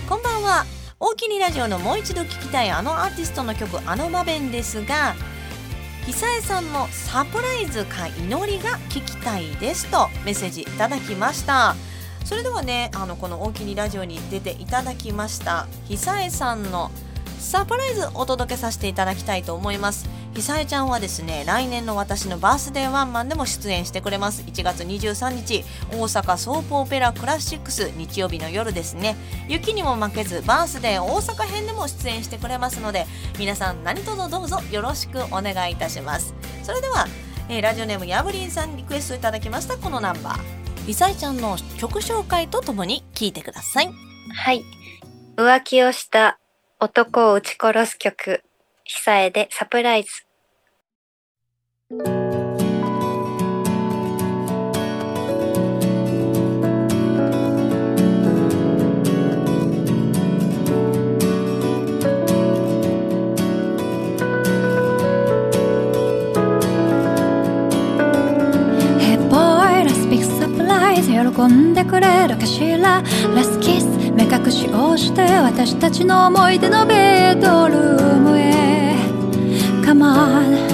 こんばんは。大きにラジオのもう一度聞きたいあのアーティストの曲あの場面ですが久江さんのサプライズか祈りが聞きたいですとメッセージいただきました。それではねあのこの大きにラジオに出ていただきました久江さんのサプライズお届けさせていただきたいと思います。久江ちゃんはですね来年の私のバースデーワンマンでも出演してくれます。1月23日大阪ソープオペラクラシックス日曜日の夜ですね。雪にも負けずバースデー大阪編でも出演してくれますので皆さん何卒どうぞよろしくお願いいたします。それでは、えーラジオネームやぶりんさんリクエストいただきましたこのナンバー。りさいちゃんの曲紹介とともに聴いてください。はい。浮気をした男を撃ち殺す曲、久江でサプライズ。喜んでくれるかしら。Let's kiss 目隠しをして私たちの思い出のベッドルームへ。Come on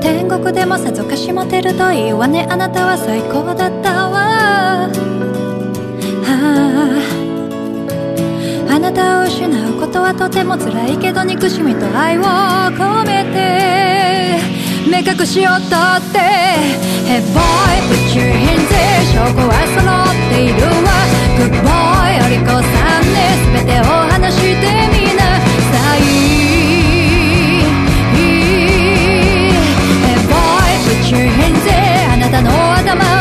天国でもさぞかしモテるといいわねあなたは最高だったわ、はあ、あなたを失うことはとても辛いけど憎しみと愛を込めて。目隠しを取って Hey boy, put your hands there 証拠は揃っているわ Good boy, お利口さんね全てを話してみなさい Hey boy, put your hands there あなたの頭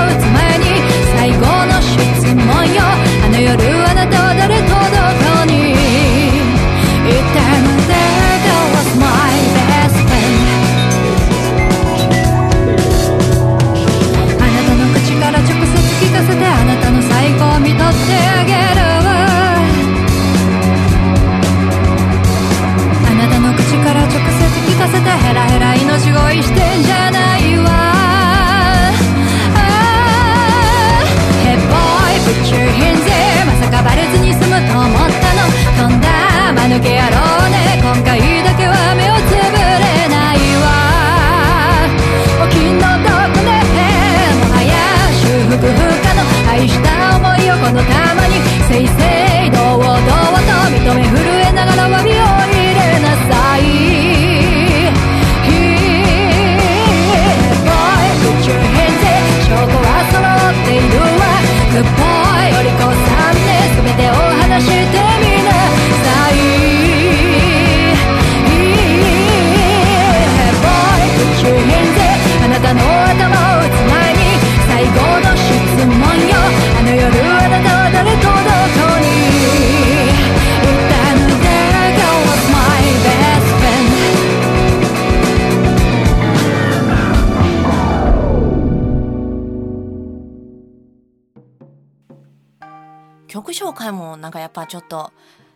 ちょっと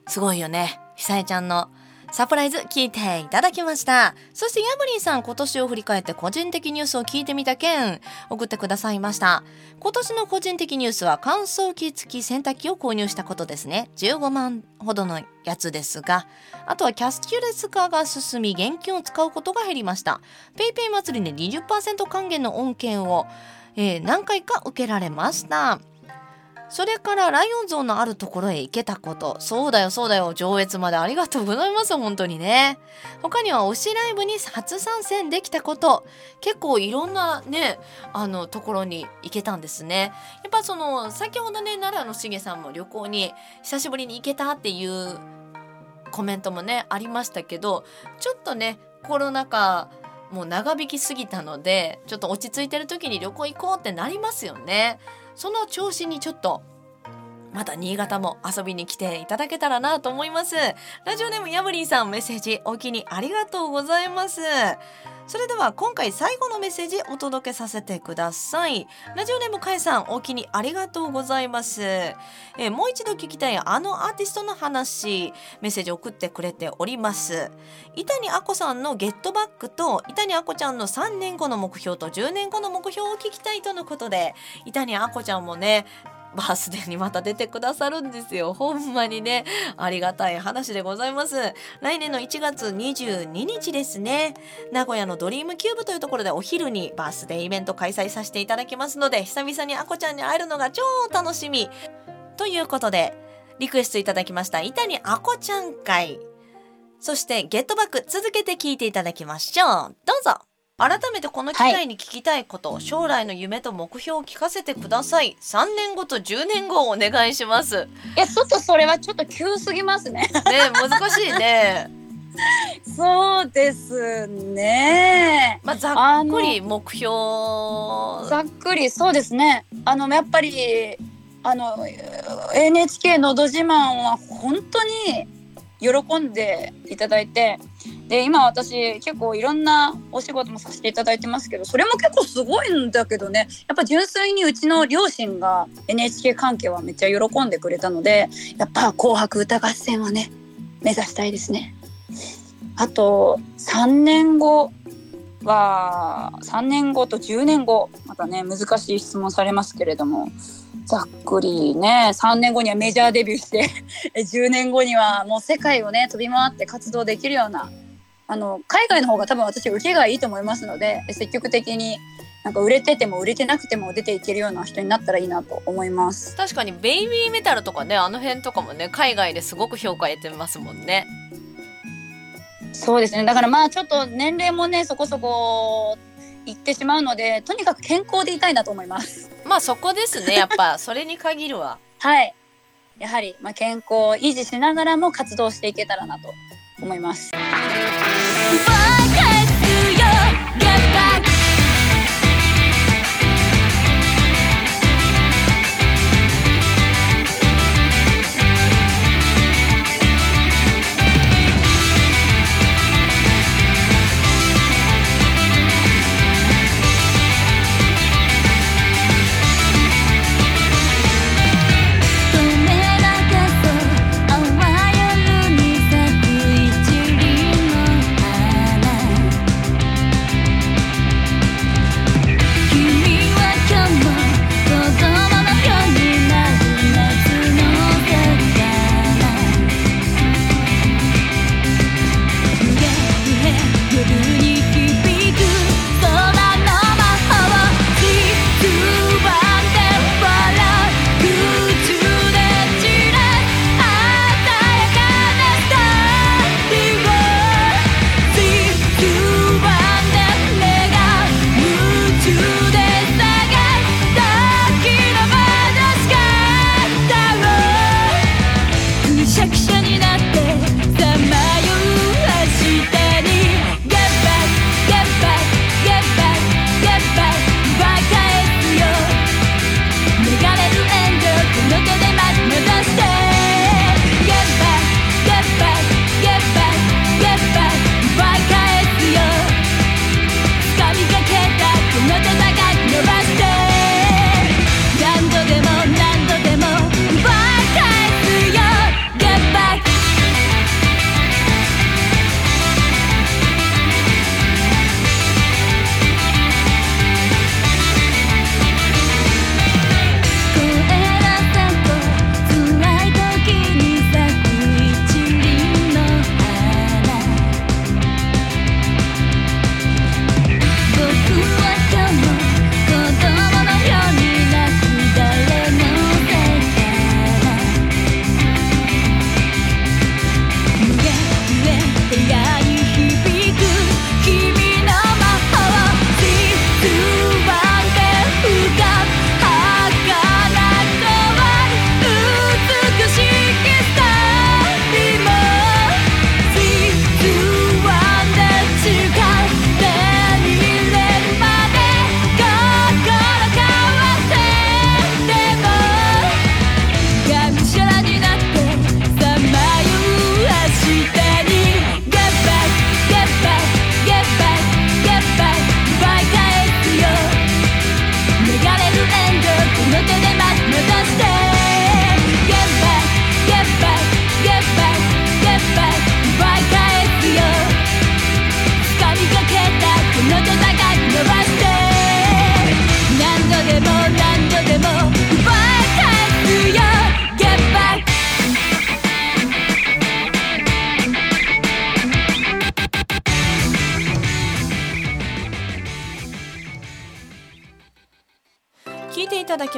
すごいよね。久江ちゃんのサプライズ聞いていただきました。そしてヤブリンさん今年を振り返って個人的ニュースを聞いてみた件送ってくださいました。今年の個人的ニュースは乾燥機付き洗濯機を購入したことですね。15万ほどのやつですがあとはキャスキュレス化が進み現金を使うことが減りました。ペイペイ祭りで20%還元の恩恵を、えー何回か受けられました。それからライオン像のあるところへ行けたこと。そうだよ、そうだよ。上越までありがとうございます。本当にね。他には推しライブに初参戦できたこと。結構いろんなね、あの、ところに行けたんですね。やっぱその、先ほどね、奈良のしげさんも旅行に久しぶりに行けたっていうコメントもね、ありましたけど、ちょっとね、コロナ禍、もう長引きすぎたので、ちょっと落ち着いてる時に旅行行こうってなりますよね。その調子にちょっとまた新潟も遊びに来ていただけたらなと思います。ラジオネームヤブリンさんメッセージお気にありがとうございます。それでは今回最後のメッセージお届けさせてください。ラジオネームかえさんお気にありがとうございます、えーもう一度聞きたいあのアーティストの話メッセージ送ってくれております。伊谷あこさんのゲットバックと伊谷あこちゃんの3年後の目標と10年後の目標を聞きたいとのことで伊谷あこちゃんもねバースデーにまた出てくださるんですよ。ほんまにね、ありがたい話でございます。来年の1月22日ですね、名古屋のドリームキューブというところでお昼にバースデーイベント開催させていただきますので、久々にあこちゃんに会えるのが超楽しみ。ということで、リクエストいただきました、伊谷あこちゃん会。そして、ゲットバック続けて聞いていただきましょう。どうぞ改めてこの機会に聞きたいこと、将来の夢と目標を聞かせてください。3年後と10年後をお願いします。ねいやちょっとそれはちょっと急すぎますね。難しいね。そうですね。まあ、ざっくり目標。ざっくりそうですね。あのやっぱりあの NHK のど自慢は本当に喜んでいただいて。で今私結構いろんなお仕事もさせていただいてますけどそれも結構すごいんだけどねやっぱ純粋にうちの両親が NHK 関係はめっちゃ喜んでくれたのでやっぱ「紅白歌合戦」はね目指したいですね。あと3年後は3年後と10年後またね難しい質問されますけれどもざっくりね3年後にはメジャーデビューして10年後にはもう世界をね飛び回って活動できるようなあの海外の方が多分私受けがいいと思いますので積極的になんか売れてても売れてなくても出ていけるような人になったらいいなと思います。確かにベイビーメタルとかね、あの辺とかもね、海外ですごく評価得てますもんね。そうですねだからまあちょっと年齢もねそこそこいってしまうのでとにかく健康でいたいなと思います。まあそこですね、やっぱそれに限るわ。はいやはり、まあ、健康を維持しながらも活動していけたらなと思います。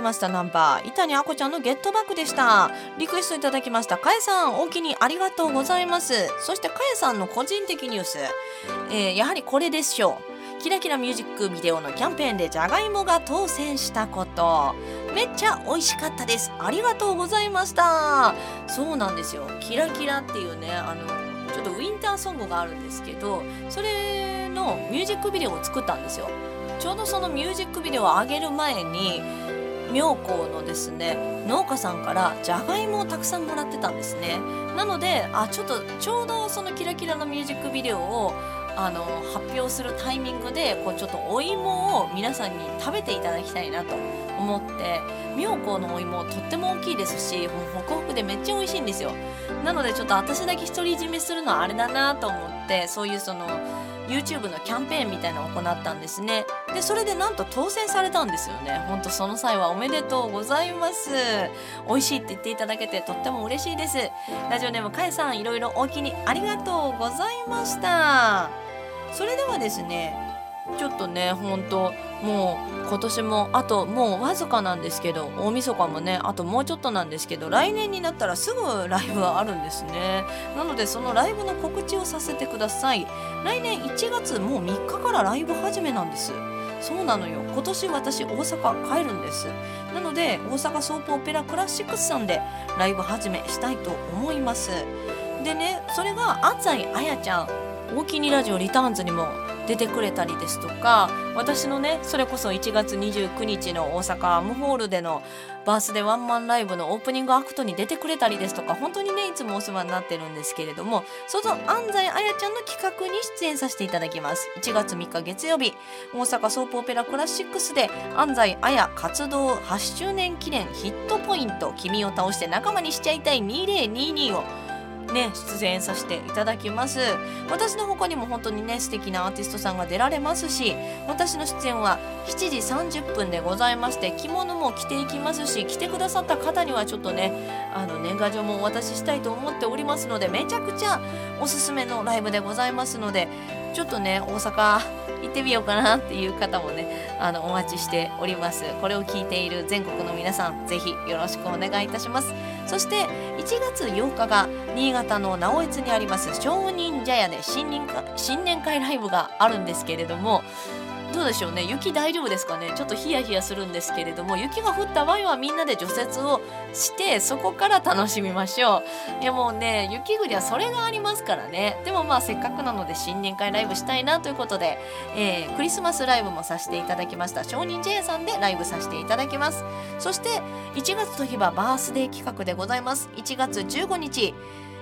ましたナンバー、伊谷あこちゃんのゲットバックでした。リクエストいただきました、かえさん、大きにありがとうございます。そして、かえさんの個人的ニュース、えーやはりこれでしょう。キラキラミュージックビデオのキャンペーンでじゃがいもが当選したこと。めっちゃ美味しかったです。ありがとうございました。そうなんですよ。キラキラっていうね、あの、ちょっとウィンターソングがあるんですけど、それのミュージックビデオを作ったんですよ。ちょうどそのミュージックビデオを上げる前に妙高のですね農家さんからじゃがいもをたくさんもらってたんですね。なのであちょっとちょうどそのキラキラのミュージックビデオをあの発表するタイミングでこうちょっとお芋を皆さんに食べていただきたいなと思って妙高のお芋とっても大きいですしホクホクでめっちゃ美味しいんですよ。なのでちょっと私だけ独り占めするのはあれだなと思ってそういうその YouTube のキャンペーンみたいなのを行ったんですね。でそれでなんと当選されたんですよね。ほんとその際はおめでとうございます。美味しいって言っていただけてとっても嬉しいです。ラジオネームかえさんいろいろお気にありがとうございました。それではですねちょっとねほんともう今年もあともうわずかなんですけど大晦日もねあともうちょっとなんですけど来年になったらすぐライブがあるんですね。なのでそのライブの告知をさせてください。来年1月もう3日からライブ始めなんです。そうなのよ。今年私大阪帰るんです。なので大阪ソープオペラクラシックスさんでライブ始めしたいと思います。でねそれが安西彩ちゃんおおきにラジオリターンズにも出てくれたりですとか私のねそれこそ1月29日の大阪アムホールでのバースデーワンマンライブのオープニングアクトに出てくれたりですとか本当にねいつもお世話になってるんですけれどもその安西彩ちゃんの企画に出演させていただきます。1月3日月曜日大阪ソープオペラクラシックスで安西彩活動8周年記念ヒットポイント君を倒して仲間にしちゃいたい2022をね、出演させていただきます。私の他にも本当にね素敵なアーティストさんが出られますし私の出演は7時30分でございまして着物も着ていきますし来てくださった方にはちょっとねあの年賀状もお渡ししたいと思っておりますのでめちゃくちゃおすすめのライブでございますのでちょっとね大阪行ってみようかなっていう方もねあのお待ちしております。これを聞いている全国の皆さんぜひよろしくお願いいたします。そして1月8日が新潟の直江津にあります商人茶屋で新年新年会ライブがあるんですけれどもどうでしょうね。雪大丈夫ですかね。ちょっとヒヤヒヤするんですけれども雪が降った場合はみんなで除雪をしてそこから楽しみましょう。いやもうね雪国はそれがありますからね。でもまあせっかくなので新年会ライブしたいなということで、えークリスマスライブもさせていただきました。少人茶屋さんでライブさせていただきます。そして1月といえばバースデー企画でございます。1月15日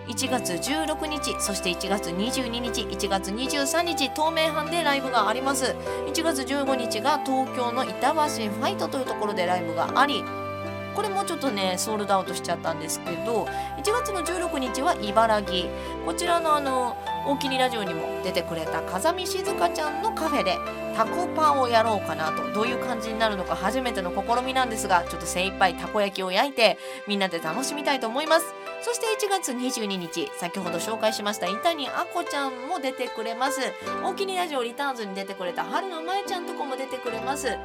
1月16日そして1月22日1月23日東名阪でライブがあります。1月15日が東京の板橋ファイトというところでライブがありこれもちょっとねソールドアウトしちゃったんですけど1月の16日は茨城。こちらのあの大きにラジオにも出てくれた風見静香ちゃんのカフェでタコパをやろうかなとどういう感じになるのか初めての試みなんですがちょっと精一杯たこ焼きを焼いてみんなで楽しみたいと思います。そして1月22日先ほど紹介しました伊谷あこちゃんも出てくれます。おおきにラジオリターンズに出てくれた春のまえちゃんとこも出てくれます。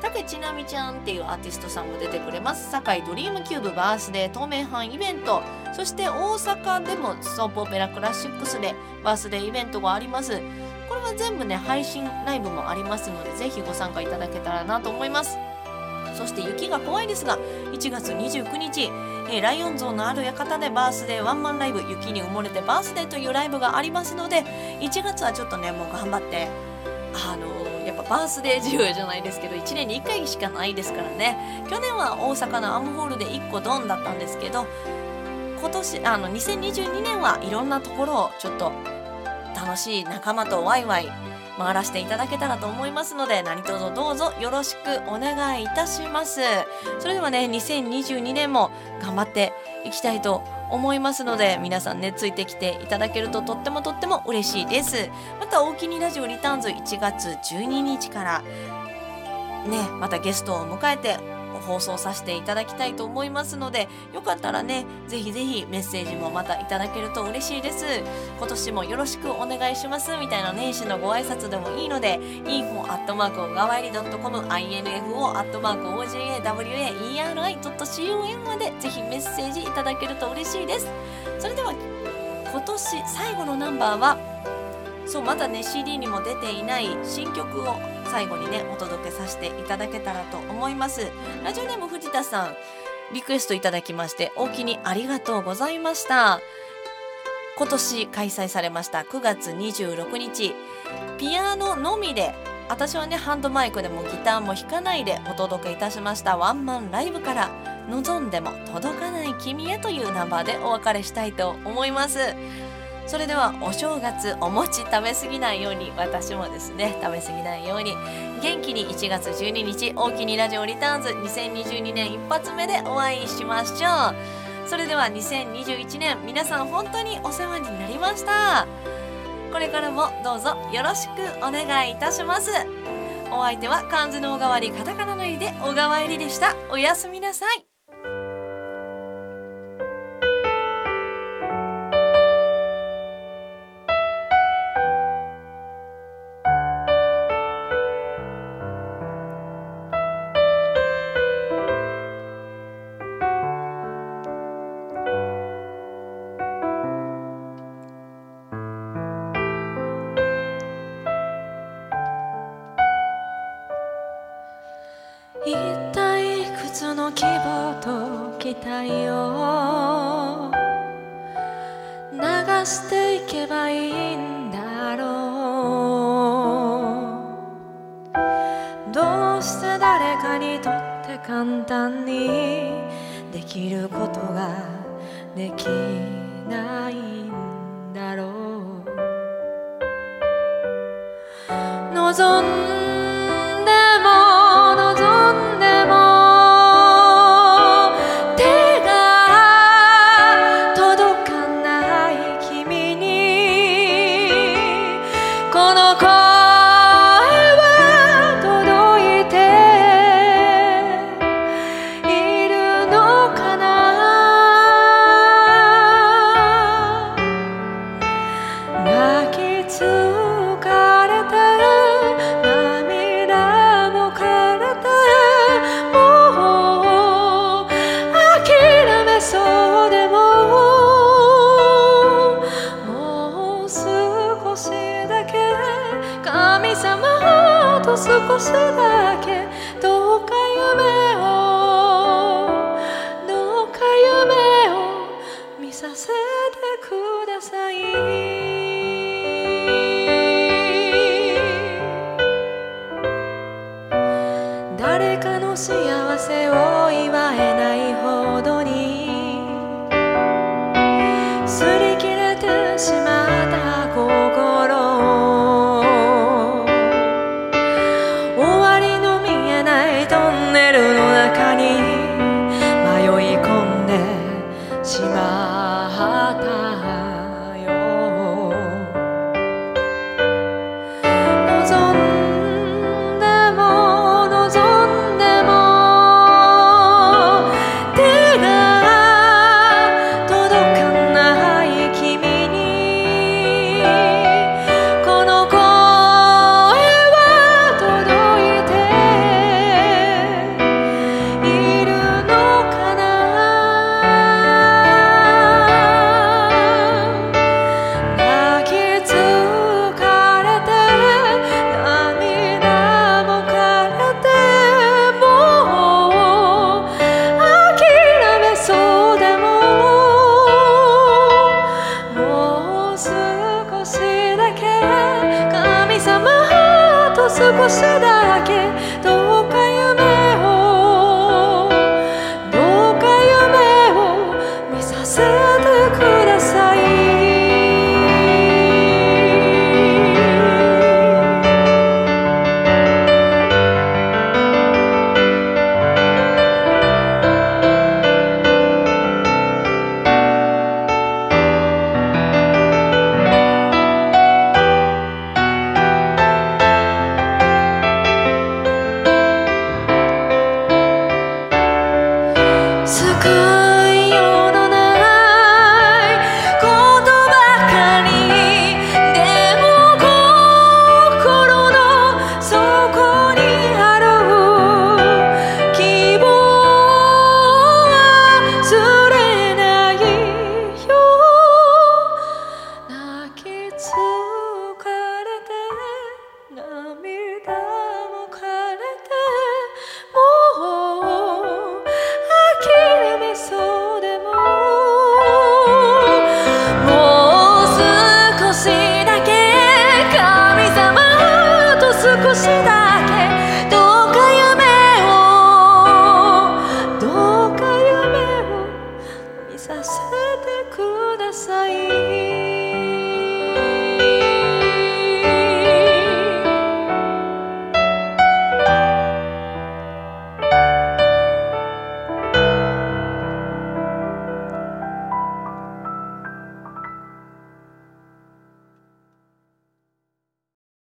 竹ちなみちゃんっていうアーティストさんも出てくれます。堺ドリームキューブバースデー東名阪イベント。そして大阪でもソープオペラクラシックスでバースデーイベントがあります。これは全部ね配信ライブもありますのでぜひご参加いただけたらなと思います。そして雪が怖いですが1月29日、えーライオン像のある館でバースデーワンマンライブ雪に埋もれてバースデーというライブがありますので1月はちょっとねもう頑張ってあのーやっぱバースデー需要じゃないですけど1年に1回しかないですからね。去年は大阪のアームホールで1個ドンだったんですけど今年あの2022年はいろんなところをちょっと楽しい仲間とワイワイ回らせていただけたらと思いますので何卒どうぞよろしくお願いいたします。それではね2022年も頑張っていきたいと思いますので皆さんねついてきていただけるととってもとっても嬉しいです。また大きにラジオリターンズ1月12日からねまたゲストを迎えて放送させていただきたいと思いますのでよかったらねぜひぜひメッセージもまたいただけると嬉しいです。今年もよろしくお願いしますみたいな年始のご挨拶でもいいので info アットマークおがわり .com info アットマーク ogawaeri.com までぜひメッセージいただけると嬉しいです。それでは今年最後のナンバーはそうまだね CD にも出ていない新曲を最後にねお届けさせていただけたらと思います。ラジオネーム藤田さんリクエストいただきまして大きにありがとうございました。今年開催されました9月26日ピアノのみで私はねハンドマイクでもギターも弾かないでお届けいたしました。ワンマンライブから望んでも届かない君へというナンバーでお別れしたいと思います。それではお正月お餅食べ過ぎないように私もですね食べ過ぎないように元気に1月12日大きにラジオリターンズ2022年一発目でお会いしましょう。それでは2021年皆さん本当にお世話になりました。これからもどうぞよろしくお願いいたします。お相手は漢字の小川わりカタカナの入りで小川入りでした。おやすみなさい。será que